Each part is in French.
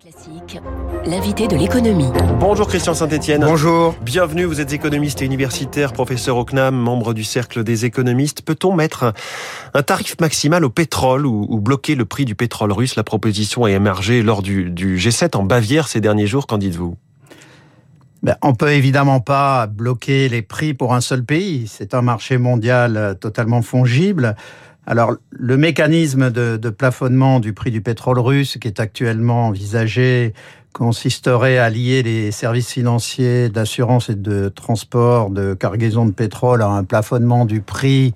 Classique, l'invité de l'économie. Bonjour Christian Saint-Etienne. Bonjour. Bienvenue, vous êtes économiste et universitaire, professeur au CNAM, membre du cercle des économistes. Peut-on mettre un tarif maximal au pétrole ou, bloquer le prix du pétrole russe? La proposition a émergé lors du, G7 en Bavière ces derniers jours, qu'en dites-vous? Ben, on peut évidemment pas bloquer les prix pour un seul pays. C'est un marché mondial euh, totalement fongible. Alors, le mécanisme de, plafonnement du prix du pétrole russe qui est actuellement envisagé consisterait à lier les services financiers d'assurance et de transport de cargaison de pétrole à un plafonnement du prix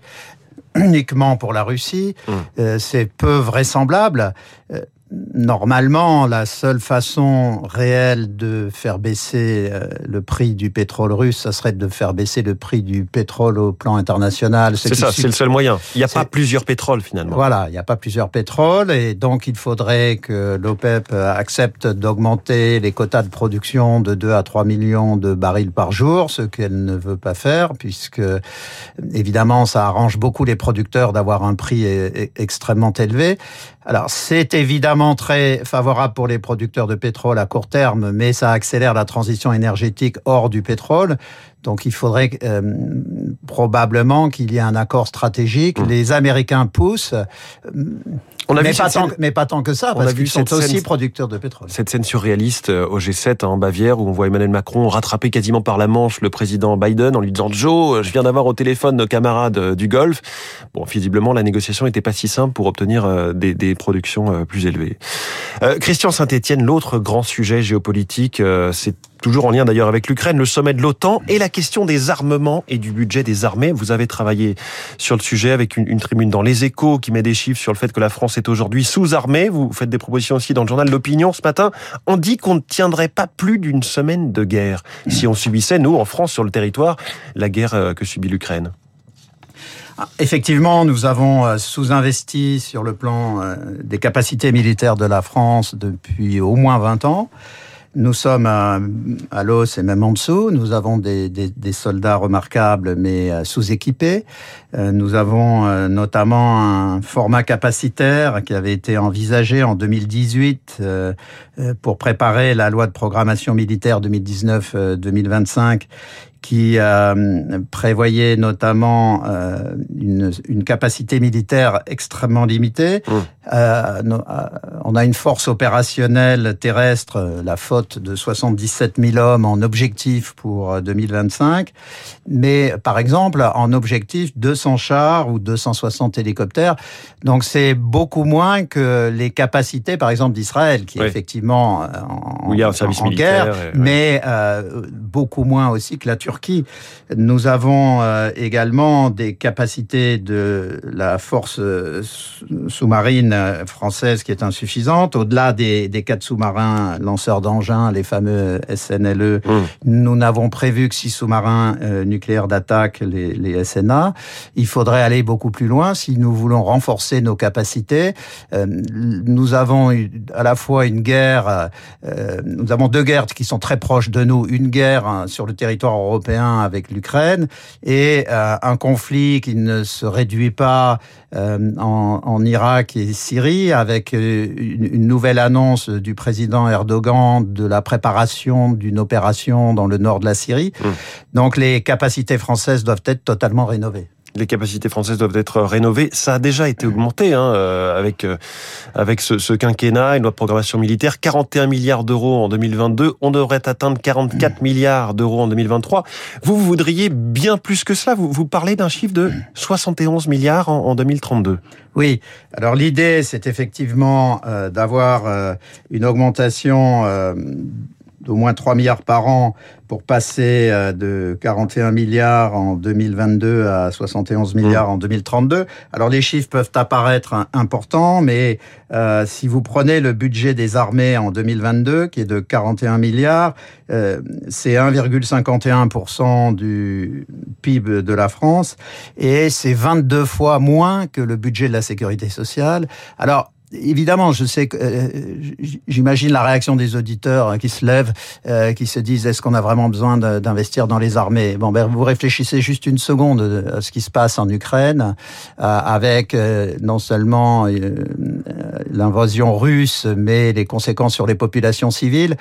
uniquement pour la Russie. Mmh. Euh, c'est peu vraisemblable. Euh, Normalement, la seule façon réelle de faire baisser euh, le prix du pétrole russe, ça serait de faire baisser le prix du pétrole au plan international. C'est ça, c'est le seul moyen. Il n'y a pas plusieurs pétroles finalement. Voilà, il n'y a pas plusieurs pétroles et donc il faudrait que l'OPEP accepte d'augmenter les quotas de production de 2 à 3 millions de barils par jour, ce qu'elle ne veut pas faire puisque évidemment ça arrange beaucoup les producteurs d'avoir un prix e-, e-, extrêmement élevé. Alors c'est évidemment très favorable pour les producteurs de pétrole à court terme, mais ça accélère la transition énergétique hors du pétrole. Donc il faudrait euh, probablement qu'il y ait un accord stratégique. Mmh. Les Américains poussent. On a mais, vu pas tant, mais pas tant que ça, parce qu'ils sont aussi producteurs de pétrole. Cette scène surréaliste euh, au G7 en Bavière, où on voit Emmanuel Macron rattraper quasiment par la manche le président Biden en lui disant « Joe, je viens d'avoir au téléphone nos camarades euh, du Golfe ». Bon, visiblement, la négociation n'était pas si simple pour obtenir des, des productions plus élevées. Euh, Christian Saint-Etienne, l'autre grand sujet géopolitique, c'est toujours en lien d'ailleurs avec l'Ukraine, le sommet de l'OTAN et la question des armements et du budget des armées. Vous avez travaillé sur le sujet avec une, tribune dans Les Échos qui met des chiffres sur le fait que la France est aujourd'hui sous-armée. Vous faites des propositions aussi dans le journal L'Opinion ce matin. On dit qu'on ne tiendrait pas plus d'une semaine de guerre si on subissait, nous, en France, sur le territoire, la guerre euh, que subit l'Ukraine. Ah, effectivement, nous avons euh, sous-investi sur le plan euh, des capacités militaires de la France depuis au moins 20 ans. Nous sommes à, l'os et même en dessous. Nous avons des soldats remarquables mais euh, sous-équipés. Euh, nous avons euh, notamment un format capacitaire qui avait été envisagé en 2018 pour préparer la loi de programmation militaire 2019-2025 qui euh, prévoyait notamment euh, une, une, capacité militaire extrêmement limitée. Mmh. Euh, on a une force opérationnelle terrestre, la faute de 77 000 hommes en objectif pour 2025, mais par exemple en objectif 200 chars ou 260 hélicoptères. Donc c'est beaucoup moins que les capacités, par exemple d'Israël, qui est effectivement en, oui, un guerre, mais beaucoup moins aussi que la Turquie. Nous avons euh, également des capacités de la force euh, sous-marine euh, française qui est insuffisante. Au-delà des, des quatre sous-marins lanceurs d'engins, les fameux SNLE, mmh. nous n'avons prévu que six sous-marins nucléaires d'attaque, les, les, SNA. Il faudrait aller beaucoup plus loin si nous voulons renforcer nos capacités. nous avons à la fois une guerre, nous avons deux guerres qui sont très proches de nous. Une guerre sur le territoire européen avec l'Ukraine et euh, un conflit qui ne se réduit pas euh, en, en, Irak et Syrie avec euh, une, nouvelle annonce du président Erdogan de la préparation d'une opération dans le nord de la Syrie. Mmh. Donc les capacités françaises doivent être totalement rénovées les capacités françaises doivent être rénovées. Ça a déjà été augmenté hein, euh, avec euh, avec ce, ce, quinquennat, une loi de programmation militaire, 41 milliards d'euros en 2022. On devrait atteindre 44 milliards d'euros en 2023. Vous, vous voudriez bien plus que cela. Vous, vous parlez d'un chiffre de 71 milliards en, en 2032. Oui. Alors l'idée, c'est effectivement euh, d'avoir une augmentation d'au moins 3 milliards par an pour passer euh, de 41 milliards en 2022 à 71 milliards mmh. en 2032. Alors les chiffres peuvent apparaître importants, mais euh, si vous prenez le budget des armées en 2022, qui est de 41 milliards, euh, c'est 1,51% du PIB de la France, et c'est 22 fois moins que le budget de la sécurité sociale. Alors évidemment, je sais que euh, j'imagine la réaction des auditeurs hein, qui se lèvent, euh, qui se disent est-ce qu'on a vraiment besoin d'investir dans les armées? Bon, ben vous réfléchissez juste une seconde à ce qui se passe en Ukraine, euh, avec non seulement l'invasion russe, mais les conséquences sur les populations civiles.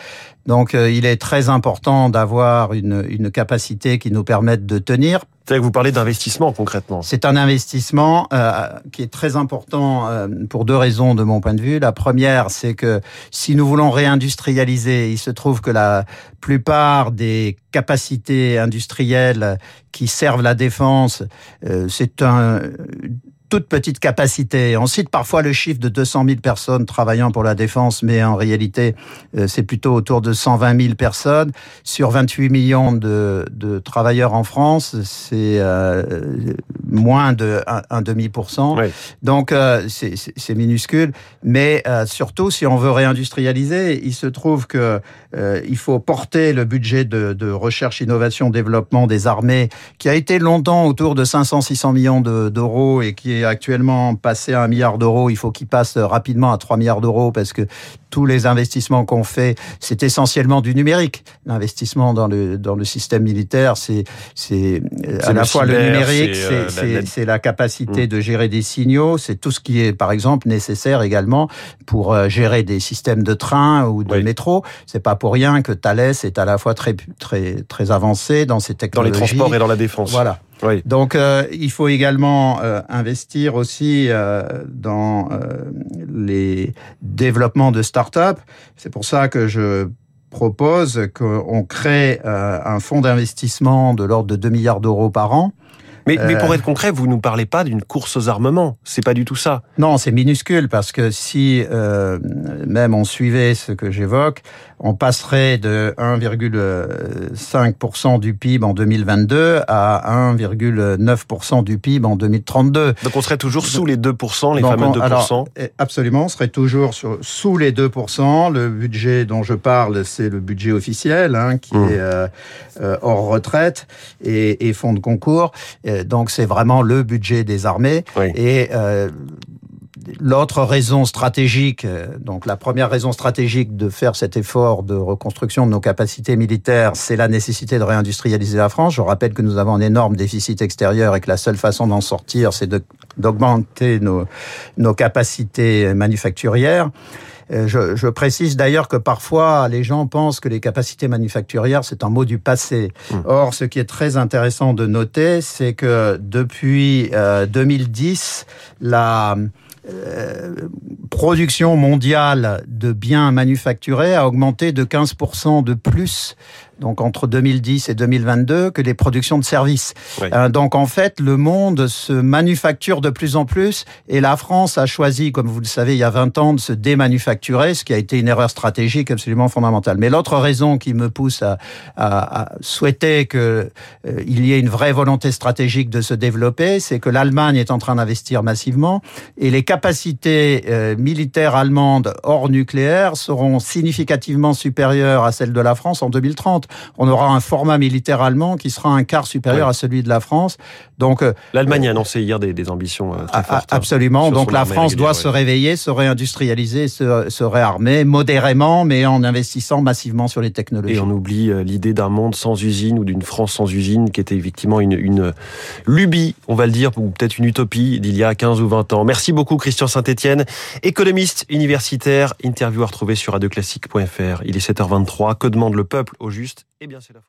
Donc, il est très important d'avoir une, une capacité qui nous permette de tenir c'est que vous parlez d'investissement concrètement. C'est un investissement euh, qui est très important euh, pour deux raisons de mon point de vue. La première, c'est que si nous voulons réindustrialiser, il se trouve que la plupart des capacités industrielles qui servent la défense, euh, c'est un toute petite capacité. On cite parfois le chiffre de 200 000 personnes travaillant pour la défense, mais en réalité, euh, c'est plutôt autour de 120 000 personnes. Sur 28 millions de, de travailleurs en France, c'est euh, moins de un, demi pour cent. Donc, euh, c'est minuscule. Mais surtout, si on veut réindustrialiser, il se trouve que il faut porter le budget de, de recherche, innovation, développement des armées, qui a été longtemps autour de 500-600 millions d'euros et qui est actuellement passé à un milliard d'euros, il faut qu'il passe rapidement à 3 milliards d'euros parce que tous les investissements qu'on fait, c'est essentiellement du numérique. L'investissement dans le dans le système militaire, c'est c'est à la fois le numérique, c'est la, la, capacité mm. de gérer des signaux, c'est tout ce qui est par exemple nécessaire également pour euh, gérer des systèmes de train ou de métro. C'est pas pour rien que Thales est à la fois très très très avancé dans ces technologies. Dans les transports et dans la défense. Voilà. Oui. Donc, euh, il faut également euh, investir aussi euh, dans les développements de start-up. C'est pour ça que je propose qu'on crée un fonds d'investissement de l'ordre de 2 milliards d'euros par an mais, mais, pour être concret, vous nous parlez pas d'une course aux armements. C'est pas du tout ça. Non, c'est minuscule parce que si euh, même on suivait ce que j'évoque, on passerait de 1,5% du PIB en 2022 à 1,9% du PIB en 2032. Donc on serait toujours sous les 2%, les fameux 2%. Alors, eh, absolument, on serait toujours sur, sous les 2%. Le budget dont je parle, c'est le budget officiel, hein, qui mmh. est euh, euh, hors retraite et, et fonds de concours. Euh, donc c'est vraiment le budget des armées. Et euh, L'autre raison stratégique, euh, donc la première raison stratégique de faire cet effort de reconstruction de nos capacités militaires, c'est la nécessité de réindustrialiser la France. Je rappelle que nous avons un énorme déficit extérieur et que la seule façon d'en sortir, c'est d'augmenter nos, nos capacités manufacturières. Euh, je, je précise d'ailleurs que parfois les gens pensent que les capacités manufacturières c'est un mot du passé. Mmh. Or, ce qui est très intéressant de noter, c'est que depuis 2010, euh, la euh, production mondiale de biens manufacturés a augmenté de 15% de plus donc entre 2010 et 2022, que les productions de services. Euh, donc en fait, le monde se manufacture de plus en plus et la France a choisi, comme vous le savez, il y a 20 ans, de se démanufacturer, ce qui a été une erreur stratégique absolument fondamentale. Mais l'autre raison qui me pousse à, à, à souhaiter qu'il euh, y ait une vraie volonté stratégique de se développer, c'est que l'Allemagne est en train d'investir massivement et les capacités euh, militaires allemandes hors nucléaire seront significativement supérieures à celles de la France en 2030 on aura un format militaire allemand qui sera un quart supérieur à celui de la France. Donc euh, l'Allemagne a annoncé hier des, ambitions euh, très fortes. Hein, absolument. Donc la France doit se réveiller, se réindustrialiser, se, réarmer modérément, mais en investissant massivement sur les technologies. Et on oublie euh, l'idée d'un monde sans usine ou d'une France sans usine, qui était effectivement une, une lubie, on va le dire, ou peut-être une utopie d'il y a 15 ou 20 ans. Merci beaucoup Christian Saint-Etienne, économiste universitaire, interview à retrouver sur radioclassique.fr. Il est 7h23. Que demande le peuple au juste? Eh bien, c'est la